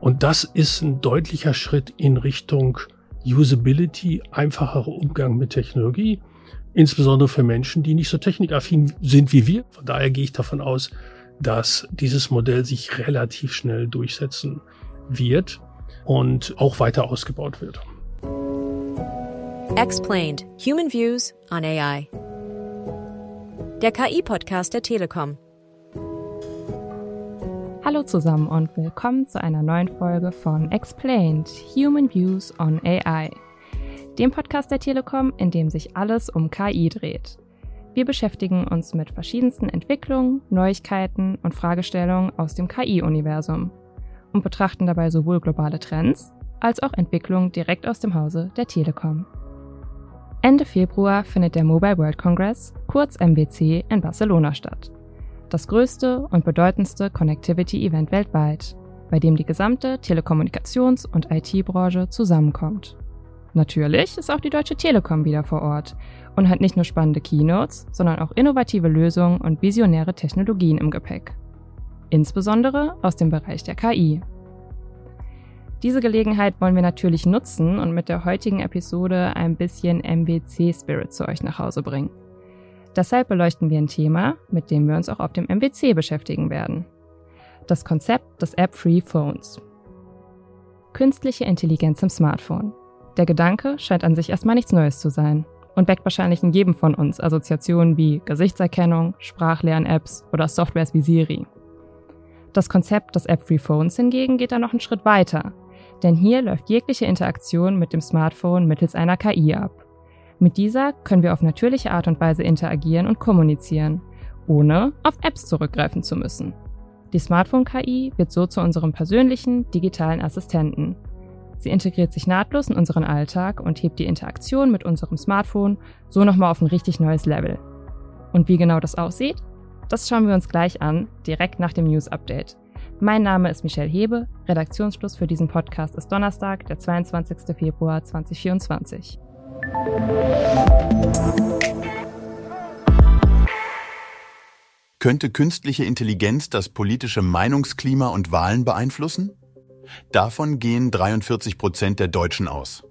Und das ist ein deutlicher Schritt in Richtung Usability, einfacherer Umgang mit Technologie, insbesondere für Menschen, die nicht so technikaffin sind wie wir. Von daher gehe ich davon aus, dass dieses Modell sich relativ schnell durchsetzen wird und auch weiter ausgebaut wird. Explained. Human Views on AI. Der KI-Podcast der Telekom. Hallo zusammen und willkommen zu einer neuen Folge von Explained Human Views on AI, dem Podcast der Telekom, in dem sich alles um KI dreht. Wir beschäftigen uns mit verschiedensten Entwicklungen, Neuigkeiten und Fragestellungen aus dem KI-Universum und betrachten dabei sowohl globale Trends als auch Entwicklungen direkt aus dem Hause der Telekom. Ende Februar findet der Mobile World Congress, kurz MWC, in Barcelona statt das größte und bedeutendste Connectivity-Event weltweit, bei dem die gesamte Telekommunikations- und IT-Branche zusammenkommt. Natürlich ist auch die Deutsche Telekom wieder vor Ort und hat nicht nur spannende Keynotes, sondern auch innovative Lösungen und visionäre Technologien im Gepäck. Insbesondere aus dem Bereich der KI. Diese Gelegenheit wollen wir natürlich nutzen und mit der heutigen Episode ein bisschen MWC-Spirit zu euch nach Hause bringen. Deshalb beleuchten wir ein Thema, mit dem wir uns auch auf dem MWC beschäftigen werden. Das Konzept des App-Free Phones. Künstliche Intelligenz im Smartphone. Der Gedanke scheint an sich erstmal nichts Neues zu sein und weckt wahrscheinlich in jedem von uns Assoziationen wie Gesichtserkennung, Sprachlern-Apps oder Softwares wie Siri. Das Konzept des App-Free Phones hingegen geht da noch einen Schritt weiter, denn hier läuft jegliche Interaktion mit dem Smartphone mittels einer KI ab. Mit dieser können wir auf natürliche Art und Weise interagieren und kommunizieren, ohne auf Apps zurückgreifen zu müssen. Die Smartphone-KI wird so zu unserem persönlichen digitalen Assistenten. Sie integriert sich nahtlos in unseren Alltag und hebt die Interaktion mit unserem Smartphone so nochmal auf ein richtig neues Level. Und wie genau das aussieht? Das schauen wir uns gleich an, direkt nach dem News-Update. Mein Name ist Michelle Hebe. Redaktionsschluss für diesen Podcast ist Donnerstag, der 22. Februar 2024. Könnte künstliche Intelligenz das politische Meinungsklima und Wahlen beeinflussen? Davon gehen 43 Prozent der Deutschen aus.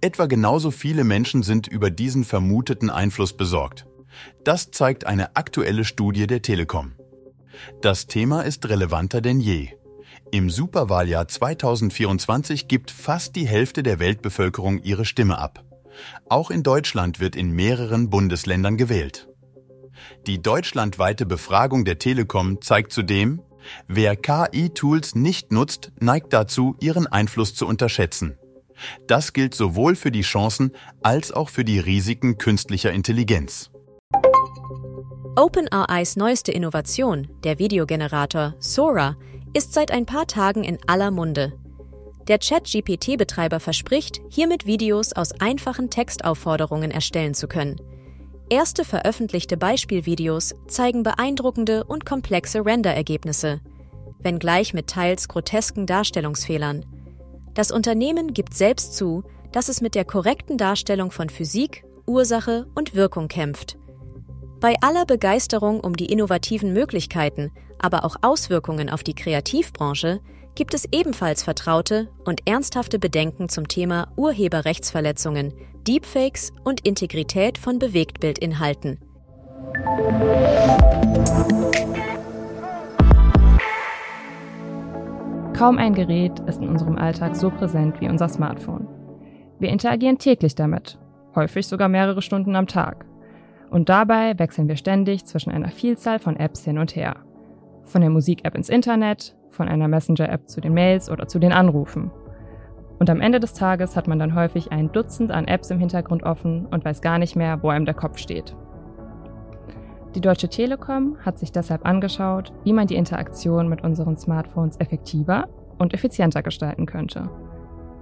Etwa genauso viele Menschen sind über diesen vermuteten Einfluss besorgt. Das zeigt eine aktuelle Studie der Telekom. Das Thema ist relevanter denn je. Im Superwahljahr 2024 gibt fast die Hälfte der Weltbevölkerung ihre Stimme ab. Auch in Deutschland wird in mehreren Bundesländern gewählt. Die deutschlandweite Befragung der Telekom zeigt zudem, wer KI-Tools nicht nutzt, neigt dazu, ihren Einfluss zu unterschätzen. Das gilt sowohl für die Chancen als auch für die Risiken künstlicher Intelligenz. OpenAIs neueste Innovation, der Videogenerator Sora, ist seit ein paar Tagen in aller Munde. Der Chat-GPT-Betreiber verspricht, hiermit Videos aus einfachen Textaufforderungen erstellen zu können. Erste veröffentlichte Beispielvideos zeigen beeindruckende und komplexe Renderergebnisse, wenngleich mit teils grotesken Darstellungsfehlern. Das Unternehmen gibt selbst zu, dass es mit der korrekten Darstellung von Physik, Ursache und Wirkung kämpft. Bei aller Begeisterung um die innovativen Möglichkeiten, aber auch Auswirkungen auf die Kreativbranche, gibt es ebenfalls vertraute und ernsthafte Bedenken zum Thema Urheberrechtsverletzungen, Deepfakes und Integrität von Bewegtbildinhalten. Kaum ein Gerät ist in unserem Alltag so präsent wie unser Smartphone. Wir interagieren täglich damit, häufig sogar mehrere Stunden am Tag. Und dabei wechseln wir ständig zwischen einer Vielzahl von Apps hin und her. Von der Musik-App ins Internet, von einer Messenger-App zu den Mails oder zu den Anrufen. Und am Ende des Tages hat man dann häufig ein Dutzend an Apps im Hintergrund offen und weiß gar nicht mehr, wo einem der Kopf steht. Die Deutsche Telekom hat sich deshalb angeschaut, wie man die Interaktion mit unseren Smartphones effektiver und effizienter gestalten könnte.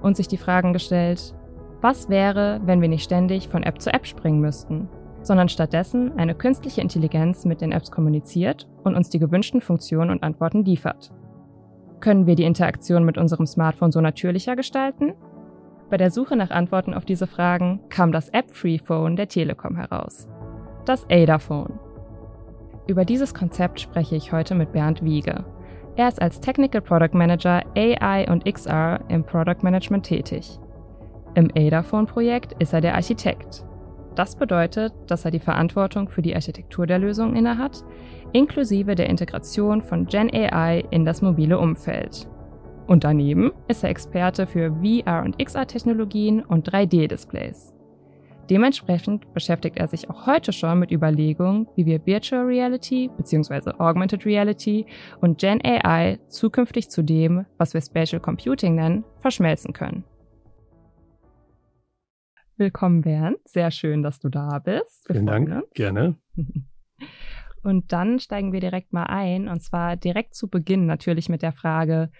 Und sich die Fragen gestellt, was wäre, wenn wir nicht ständig von App zu App springen müssten, sondern stattdessen eine künstliche Intelligenz mit den Apps kommuniziert und uns die gewünschten Funktionen und Antworten liefert. Können wir die Interaktion mit unserem Smartphone so natürlicher gestalten? Bei der Suche nach Antworten auf diese Fragen kam das App-Free Phone der Telekom heraus. Das Ada Phone. Über dieses Konzept spreche ich heute mit Bernd Wiege. Er ist als Technical Product Manager AI und XR im Product Management tätig. Im Adaphone-Projekt ist er der Architekt. Das bedeutet, dass er die Verantwortung für die Architektur der Lösung innehat, inklusive der Integration von Gen AI in das mobile Umfeld. Und daneben ist er Experte für VR- und XR-Technologien und 3D-Displays. Dementsprechend beschäftigt er sich auch heute schon mit Überlegungen, wie wir Virtual Reality bzw. Augmented Reality und Gen AI zukünftig zu dem, was wir Spatial Computing nennen, verschmelzen können. Willkommen, Bernd. Sehr schön, dass du da bist. Wir Vielen Dank. Uns. Gerne. Und dann steigen wir direkt mal ein, und zwar direkt zu Beginn natürlich mit der Frage,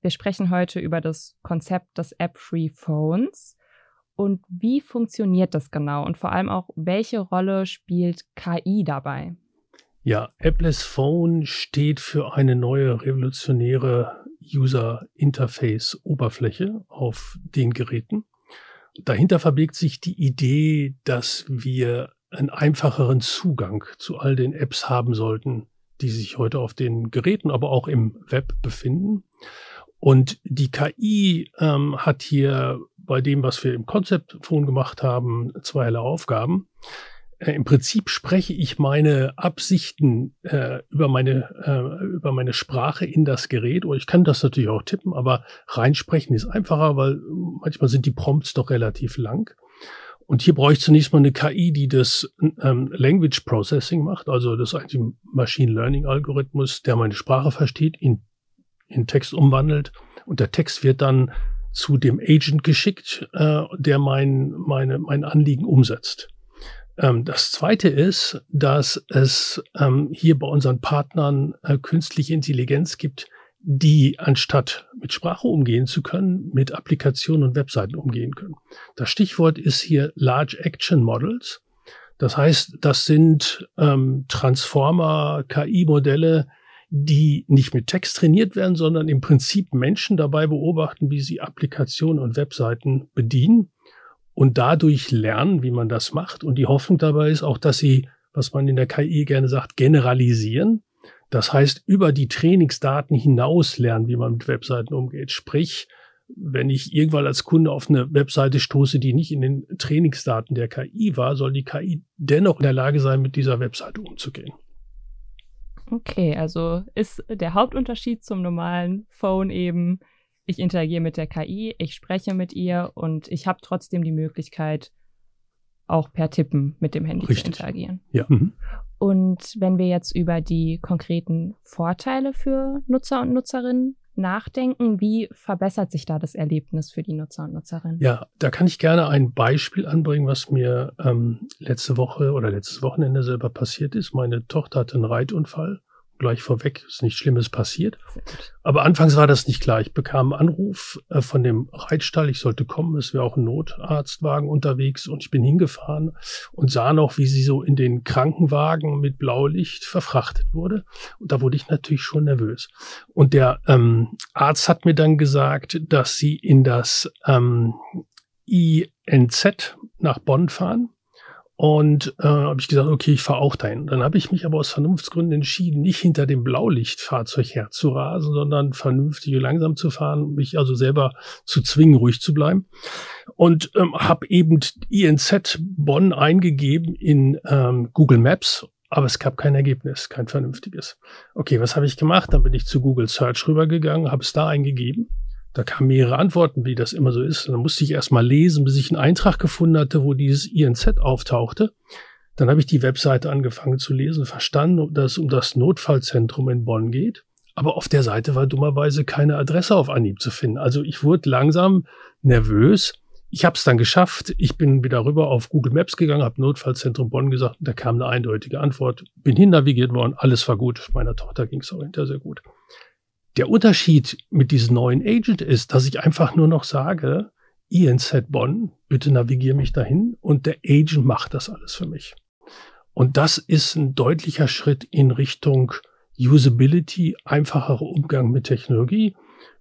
wir sprechen heute über das Konzept des App-Free Phones und wie funktioniert das genau und vor allem auch, welche Rolle spielt KI dabei? Ja, Appless Phone steht für eine neue revolutionäre User Interface Oberfläche auf den Geräten. Dahinter verbirgt sich die Idee, dass wir einen einfacheren Zugang zu all den Apps haben sollten, die sich heute auf den Geräten, aber auch im Web befinden. Und die KI ähm, hat hier bei dem, was wir im Konzeptphone gemacht haben, zweierlei Aufgaben. Äh, Im Prinzip spreche ich meine Absichten äh, über meine äh, über meine Sprache in das Gerät. Oder ich kann das natürlich auch tippen, aber reinsprechen ist einfacher, weil manchmal sind die Prompts doch relativ lang. Und hier brauche ich zunächst mal eine KI, die das ähm, Language Processing macht, also das eigentlich Machine Learning Algorithmus, der meine Sprache versteht, in, in Text umwandelt und der Text wird dann zu dem Agent geschickt, äh, der mein, meine, mein Anliegen umsetzt. Ähm, das zweite ist, dass es ähm, hier bei unseren Partnern äh, künstliche Intelligenz gibt, die anstatt mit Sprache umgehen zu können, mit Applikationen und Webseiten umgehen können. Das Stichwort ist hier Large Action Models. Das heißt, das sind ähm, Transformer, KI-Modelle, die nicht mit Text trainiert werden, sondern im Prinzip Menschen dabei beobachten, wie sie Applikationen und Webseiten bedienen und dadurch lernen, wie man das macht. Und die Hoffnung dabei ist auch, dass sie, was man in der KI gerne sagt, generalisieren. Das heißt, über die Trainingsdaten hinaus lernen, wie man mit Webseiten umgeht. Sprich, wenn ich irgendwann als Kunde auf eine Webseite stoße, die nicht in den Trainingsdaten der KI war, soll die KI dennoch in der Lage sein, mit dieser Webseite umzugehen. Okay, also ist der Hauptunterschied zum normalen Phone eben, ich interagiere mit der KI, ich spreche mit ihr und ich habe trotzdem die Möglichkeit, auch per Tippen mit dem Handy Richtig. zu interagieren. Ja. Mhm. Und wenn wir jetzt über die konkreten Vorteile für Nutzer und Nutzerinnen nachdenken, wie verbessert sich da das Erlebnis für die Nutzer und Nutzerinnen? Ja, da kann ich gerne ein Beispiel anbringen, was mir ähm, letzte Woche oder letztes Wochenende selber passiert ist. Meine Tochter hatte einen Reitunfall gleich vorweg, ist nichts Schlimmes passiert. Aber anfangs war das nicht klar. Ich bekam einen Anruf äh, von dem Reitstall, ich sollte kommen, es wäre auch ein Notarztwagen unterwegs und ich bin hingefahren und sah noch, wie sie so in den Krankenwagen mit Blaulicht verfrachtet wurde. Und da wurde ich natürlich schon nervös. Und der ähm, Arzt hat mir dann gesagt, dass sie in das ähm, INZ nach Bonn fahren und äh, habe ich gesagt, okay, ich fahre auch dahin. Dann habe ich mich aber aus Vernunftsgründen entschieden, nicht hinter dem Blaulichtfahrzeug herzurasen, sondern vernünftig und langsam zu fahren, mich also selber zu zwingen, ruhig zu bleiben. Und ähm, habe eben INZ Bonn eingegeben in ähm, Google Maps aber es gab kein Ergebnis, kein vernünftiges. Okay, was habe ich gemacht? Dann bin ich zu Google Search rübergegangen, habe es da eingegeben da kamen mehrere Antworten, wie das immer so ist. Dann musste ich erst mal lesen, bis ich einen Eintrag gefunden hatte, wo dieses INZ auftauchte. Dann habe ich die Webseite angefangen zu lesen, verstanden, dass es um das Notfallzentrum in Bonn geht. Aber auf der Seite war dummerweise keine Adresse auf Anhieb zu finden. Also ich wurde langsam nervös. Ich habe es dann geschafft. Ich bin wieder rüber auf Google Maps gegangen, habe Notfallzentrum Bonn gesagt. Da kam eine eindeutige Antwort. Bin hinnavigiert worden. Alles war gut. Meiner Tochter ging es auch hinterher sehr gut. Der Unterschied mit diesem neuen Agent ist, dass ich einfach nur noch sage, INZ Bonn, bitte navigiere mich dahin und der Agent macht das alles für mich. Und das ist ein deutlicher Schritt in Richtung Usability, einfacherer Umgang mit Technologie,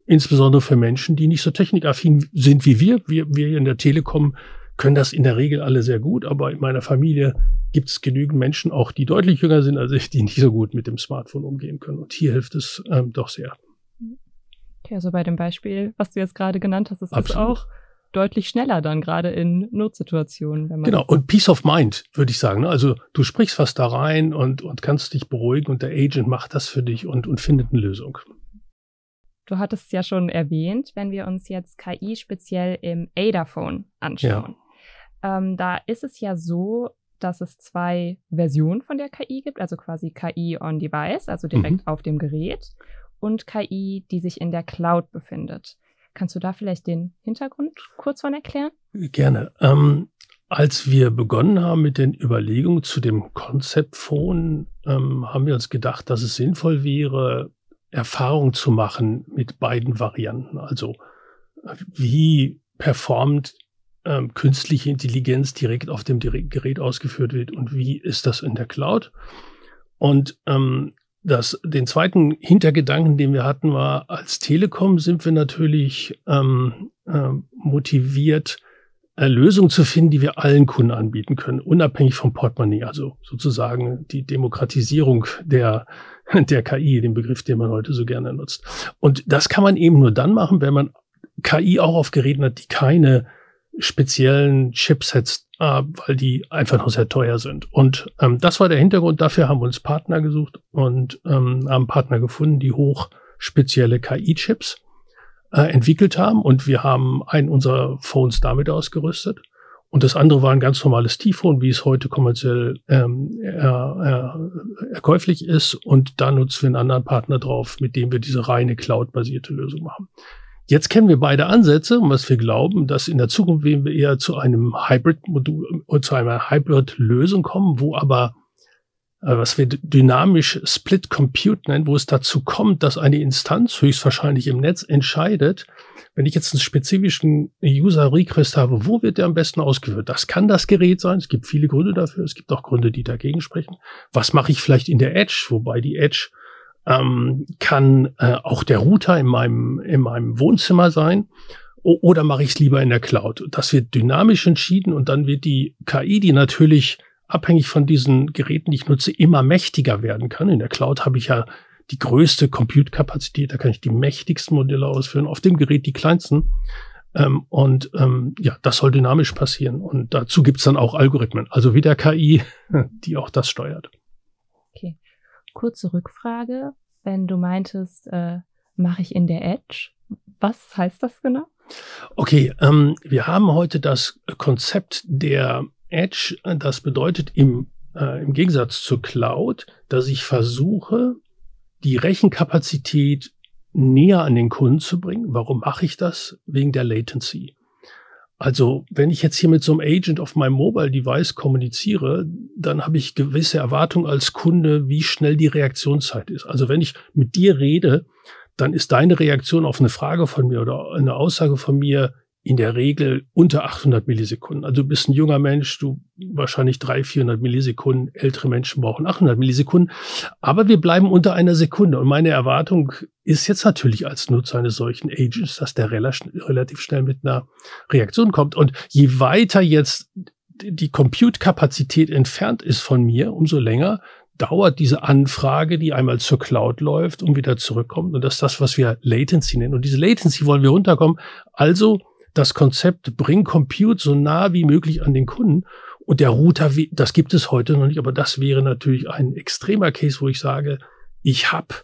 insbesondere für Menschen, die nicht so technikaffin sind wie wir. Wir, wir in der Telekom können das in der Regel alle sehr gut, aber in meiner Familie gibt es genügend Menschen, auch die deutlich jünger sind als ich, die nicht so gut mit dem Smartphone umgehen können. Und hier hilft es ähm, doch sehr. Okay, also bei dem Beispiel, was du jetzt gerade genannt hast, ist es auch deutlich schneller dann, gerade in Notsituationen. Wenn man genau, und Peace of Mind, würde ich sagen. Ne? Also du sprichst was da rein und, und kannst dich beruhigen und der Agent macht das für dich und, und findet eine Lösung. Du hattest es ja schon erwähnt, wenn wir uns jetzt KI speziell im Adaphone anschauen. Ja. Ähm, da ist es ja so, dass es zwei Versionen von der KI gibt, also quasi KI on Device, also direkt mhm. auf dem Gerät, und KI, die sich in der Cloud befindet. Kannst du da vielleicht den Hintergrund kurz von erklären? Gerne. Ähm, als wir begonnen haben mit den Überlegungen zu dem Konzeptphone, ähm, haben wir uns gedacht, dass es sinnvoll wäre, Erfahrung zu machen mit beiden Varianten. Also wie performt ähm, künstliche Intelligenz direkt auf dem Gerät ausgeführt wird und wie ist das in der Cloud. Und ähm, das, den zweiten Hintergedanken, den wir hatten, war, als Telekom sind wir natürlich ähm, äh, motiviert, äh, Lösungen zu finden, die wir allen Kunden anbieten können, unabhängig vom Portemonnaie. Also sozusagen die Demokratisierung der, der KI, den Begriff, den man heute so gerne nutzt. Und das kann man eben nur dann machen, wenn man KI auch auf Geräten hat, die keine speziellen Chipsets, äh, weil die einfach noch sehr teuer sind. Und ähm, das war der Hintergrund. Dafür haben wir uns Partner gesucht und ähm, haben Partner gefunden, die hoch spezielle KI-Chips äh, entwickelt haben. Und wir haben einen unserer Phones damit ausgerüstet. Und das andere war ein ganz normales T-Phone, wie es heute kommerziell ähm, er, er, erkäuflich ist. Und da nutzen wir einen anderen Partner drauf, mit dem wir diese reine Cloud-basierte Lösung machen. Jetzt kennen wir beide Ansätze und was wir glauben, dass in der Zukunft werden wir eher zu einem Hybrid-Modul, äh, zu einer Hybrid-Lösung kommen, wo aber äh, was wir dynamisch Split Compute nennen, wo es dazu kommt, dass eine Instanz höchstwahrscheinlich im Netz entscheidet, wenn ich jetzt einen spezifischen User Request habe, wo wird der am besten ausgeführt? Das kann das Gerät sein. Es gibt viele Gründe dafür. Es gibt auch Gründe, die dagegen sprechen. Was mache ich vielleicht in der Edge? Wobei die Edge ähm, kann äh, auch der Router in meinem, in meinem Wohnzimmer sein. Oder mache ich es lieber in der Cloud? Das wird dynamisch entschieden und dann wird die KI, die natürlich abhängig von diesen Geräten, die ich nutze, immer mächtiger werden kann. In der Cloud habe ich ja die größte Compute-Kapazität, da kann ich die mächtigsten Modelle ausführen, auf dem Gerät die kleinsten. Ähm, und ähm, ja, das soll dynamisch passieren. Und dazu gibt es dann auch Algorithmen, also wieder KI, die auch das steuert. Okay kurze Rückfrage. Wenn du meintest, äh, mache ich in der Edge, was heißt das genau? Okay, ähm, wir haben heute das Konzept der Edge. Das bedeutet im, äh, im Gegensatz zur Cloud, dass ich versuche, die Rechenkapazität näher an den Kunden zu bringen. Warum mache ich das? Wegen der Latency. Also wenn ich jetzt hier mit so einem Agent auf meinem Mobile Device kommuniziere, dann habe ich gewisse Erwartungen als Kunde, wie schnell die Reaktionszeit ist. Also wenn ich mit dir rede, dann ist deine Reaktion auf eine Frage von mir oder eine Aussage von mir in der Regel unter 800 Millisekunden. Also du bist ein junger Mensch, du wahrscheinlich 300, 400 Millisekunden. Ältere Menschen brauchen 800 Millisekunden. Aber wir bleiben unter einer Sekunde. Und meine Erwartung ist jetzt natürlich als Nutzer eines solchen Agents, dass der relativ schnell mit einer Reaktion kommt. Und je weiter jetzt die Compute-Kapazität entfernt ist von mir, umso länger dauert diese Anfrage, die einmal zur Cloud läuft und wieder zurückkommt. Und das ist das, was wir Latency nennen. Und diese Latency wollen wir runterkommen. Also das Konzept Bring Compute so nah wie möglich an den Kunden. Und der Router, das gibt es heute noch nicht, aber das wäre natürlich ein extremer Case, wo ich sage, ich habe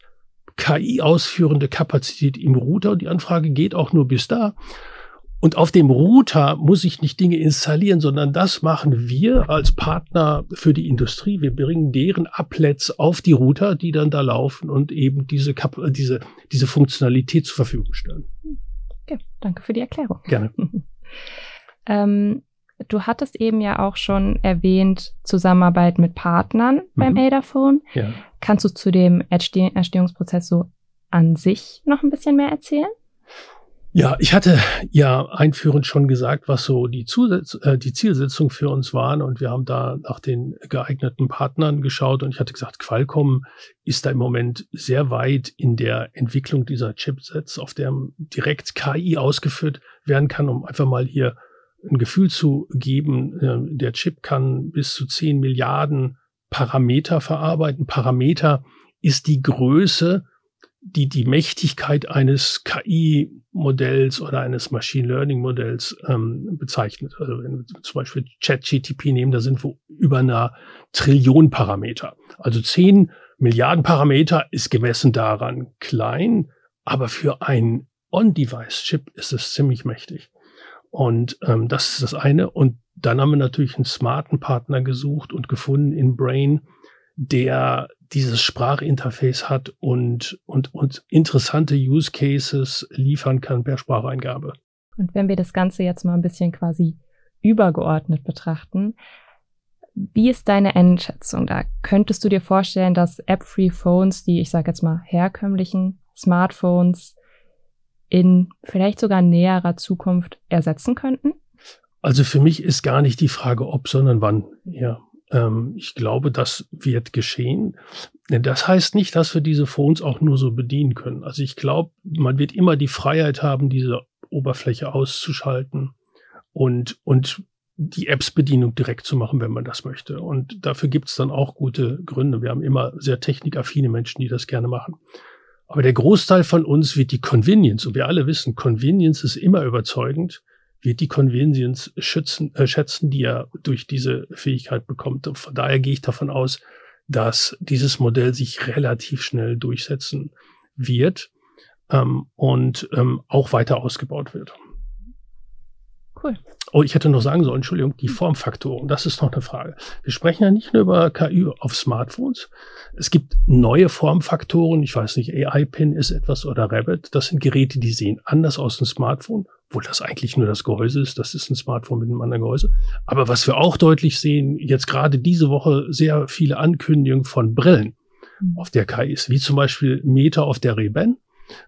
KI-ausführende Kapazität im Router und die Anfrage geht auch nur bis da. Und auf dem Router muss ich nicht Dinge installieren, sondern das machen wir als Partner für die Industrie. Wir bringen deren Applets auf die Router, die dann da laufen und eben diese, diese, diese Funktionalität zur Verfügung stellen. Okay, danke für die Erklärung. Gerne. ähm, du hattest eben ja auch schon erwähnt, Zusammenarbeit mit Partnern mhm. beim Adaphone. Ja. Kannst du zu dem Erstehungsprozess so an sich noch ein bisschen mehr erzählen? Ja, ich hatte ja einführend schon gesagt, was so die, Zusatz, äh, die Zielsetzung für uns waren. Und wir haben da nach den geeigneten Partnern geschaut. Und ich hatte gesagt, Qualcomm ist da im Moment sehr weit in der Entwicklung dieser Chipsets, auf der direkt KI ausgeführt werden kann, um einfach mal hier ein Gefühl zu geben, äh, der Chip kann bis zu 10 Milliarden Parameter verarbeiten. Parameter ist die Größe, die die Mächtigkeit eines KI-Modells oder eines Machine Learning-Modells ähm, bezeichnet. Also wenn wir zum Beispiel ChatGTP nehmen, da sind wir über einer Trillion Parameter. Also 10 Milliarden Parameter ist gemessen daran klein, aber für ein On-Device-Chip ist es ziemlich mächtig. Und ähm, das ist das eine. Und dann haben wir natürlich einen smarten Partner gesucht und gefunden in Brain, der dieses Sprachinterface hat und, und, und interessante Use Cases liefern kann per Spracheingabe. Und wenn wir das Ganze jetzt mal ein bisschen quasi übergeordnet betrachten, wie ist deine Einschätzung da? Könntest du dir vorstellen, dass App-Free Phones, die ich sage jetzt mal herkömmlichen Smartphones, in vielleicht sogar näherer Zukunft ersetzen könnten? Also für mich ist gar nicht die Frage ob, sondern wann. Ja, ich glaube, das wird geschehen. Das heißt nicht, dass wir diese Phones auch nur so bedienen können. Also ich glaube, man wird immer die Freiheit haben, diese Oberfläche auszuschalten und, und die Apps-Bedienung direkt zu machen, wenn man das möchte. Und dafür gibt es dann auch gute Gründe. Wir haben immer sehr technikaffine Menschen, die das gerne machen. Aber der Großteil von uns wird die Convenience, und wir alle wissen, Convenience ist immer überzeugend, wird die Convenience schützen, äh, schätzen, die er durch diese Fähigkeit bekommt. Und von daher gehe ich davon aus, dass dieses Modell sich relativ schnell durchsetzen wird ähm, und ähm, auch weiter ausgebaut wird. Cool. Oh, ich hätte noch sagen sollen, Entschuldigung, die Formfaktoren, das ist noch eine Frage. Wir sprechen ja nicht nur über KI auf Smartphones. Es gibt neue Formfaktoren, ich weiß nicht, AI-Pin ist etwas oder Rabbit. Das sind Geräte, die sehen anders aus dem Smartphone, obwohl das eigentlich nur das Gehäuse ist. Das ist ein Smartphone mit einem anderen Gehäuse. Aber was wir auch deutlich sehen, jetzt gerade diese Woche sehr viele Ankündigungen von Brillen mhm. auf der KI ist, wie zum Beispiel Meta auf der Ray-Ban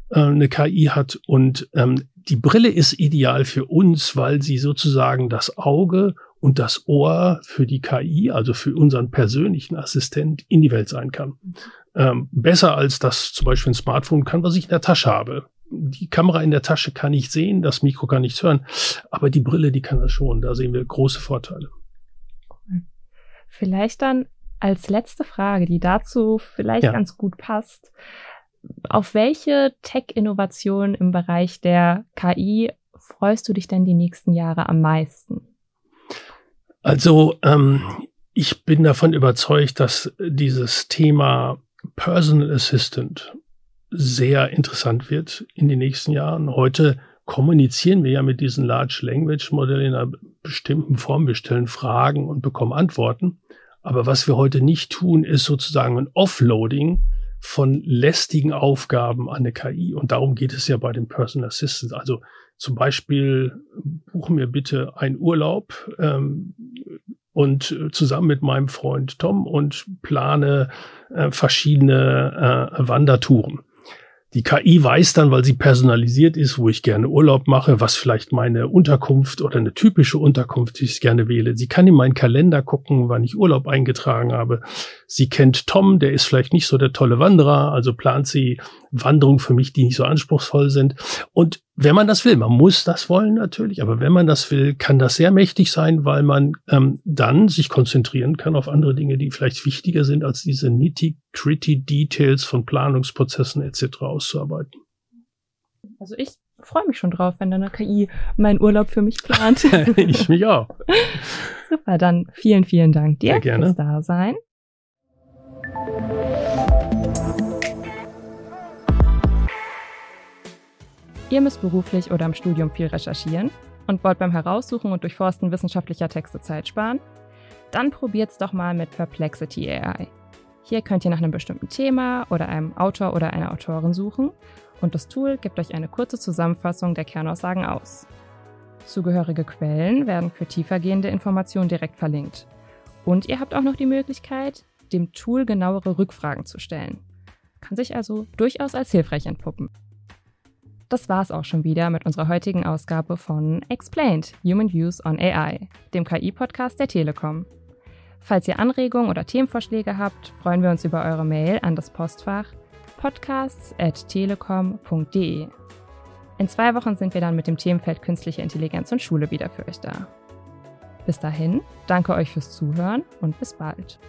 äh, eine KI hat und ähm, die Brille ist ideal für uns, weil sie sozusagen das Auge und das Ohr für die KI, also für unseren persönlichen Assistent, in die Welt sein kann. Ähm, besser als das zum Beispiel ein Smartphone kann, was ich in der Tasche habe. Die Kamera in der Tasche kann ich sehen, das Mikro kann nichts hören, aber die Brille, die kann das schon. Da sehen wir große Vorteile. Vielleicht dann als letzte Frage, die dazu vielleicht ja. ganz gut passt auf welche Tech-Innovation im Bereich der KI freust du dich denn die nächsten Jahre am meisten? Also ähm, ich bin davon überzeugt, dass dieses Thema Personal Assistant sehr interessant wird in den nächsten Jahren. Heute kommunizieren wir ja mit diesen Large Language Modellen in einer bestimmten Form. Wir stellen Fragen und bekommen Antworten. Aber was wir heute nicht tun, ist sozusagen ein Offloading von lästigen Aufgaben an eine KI. Und darum geht es ja bei den Personal Assistants. Also zum Beispiel buchen mir bitte einen Urlaub ähm, und zusammen mit meinem Freund Tom und plane äh, verschiedene äh, Wandertouren. Die KI weiß dann, weil sie personalisiert ist, wo ich gerne Urlaub mache, was vielleicht meine Unterkunft oder eine typische Unterkunft, die ich gerne wähle. Sie kann in meinen Kalender gucken, wann ich Urlaub eingetragen habe. Sie kennt Tom, der ist vielleicht nicht so der tolle Wanderer, also plant sie Wanderungen für mich, die nicht so anspruchsvoll sind. Und wenn man das will, man muss das wollen natürlich, aber wenn man das will, kann das sehr mächtig sein, weil man ähm, dann sich konzentrieren kann auf andere Dinge, die vielleicht wichtiger sind, als diese nitty-gritty Details von Planungsprozessen etc. auszuarbeiten. Also ich freue mich schon drauf, wenn dann eine KI meinen Urlaub für mich plant. ich mich auch. Super, dann vielen, vielen Dank dir fürs Dasein. Ihr müsst beruflich oder im Studium viel recherchieren und wollt beim Heraussuchen und Durchforsten wissenschaftlicher Texte Zeit sparen? Dann probiert's doch mal mit Perplexity AI. Hier könnt ihr nach einem bestimmten Thema oder einem Autor oder einer Autorin suchen und das Tool gibt euch eine kurze Zusammenfassung der Kernaussagen aus. Zugehörige Quellen werden für tiefergehende Informationen direkt verlinkt. Und ihr habt auch noch die Möglichkeit, dem Tool genauere Rückfragen zu stellen. Kann sich also durchaus als hilfreich entpuppen. Das war's auch schon wieder mit unserer heutigen Ausgabe von Explained Human Views on AI, dem KI-Podcast der Telekom. Falls ihr Anregungen oder Themenvorschläge habt, freuen wir uns über eure Mail an das Postfach podcasts.telekom.de. In zwei Wochen sind wir dann mit dem Themenfeld künstliche Intelligenz und Schule wieder für euch da. Bis dahin, danke euch fürs Zuhören und bis bald.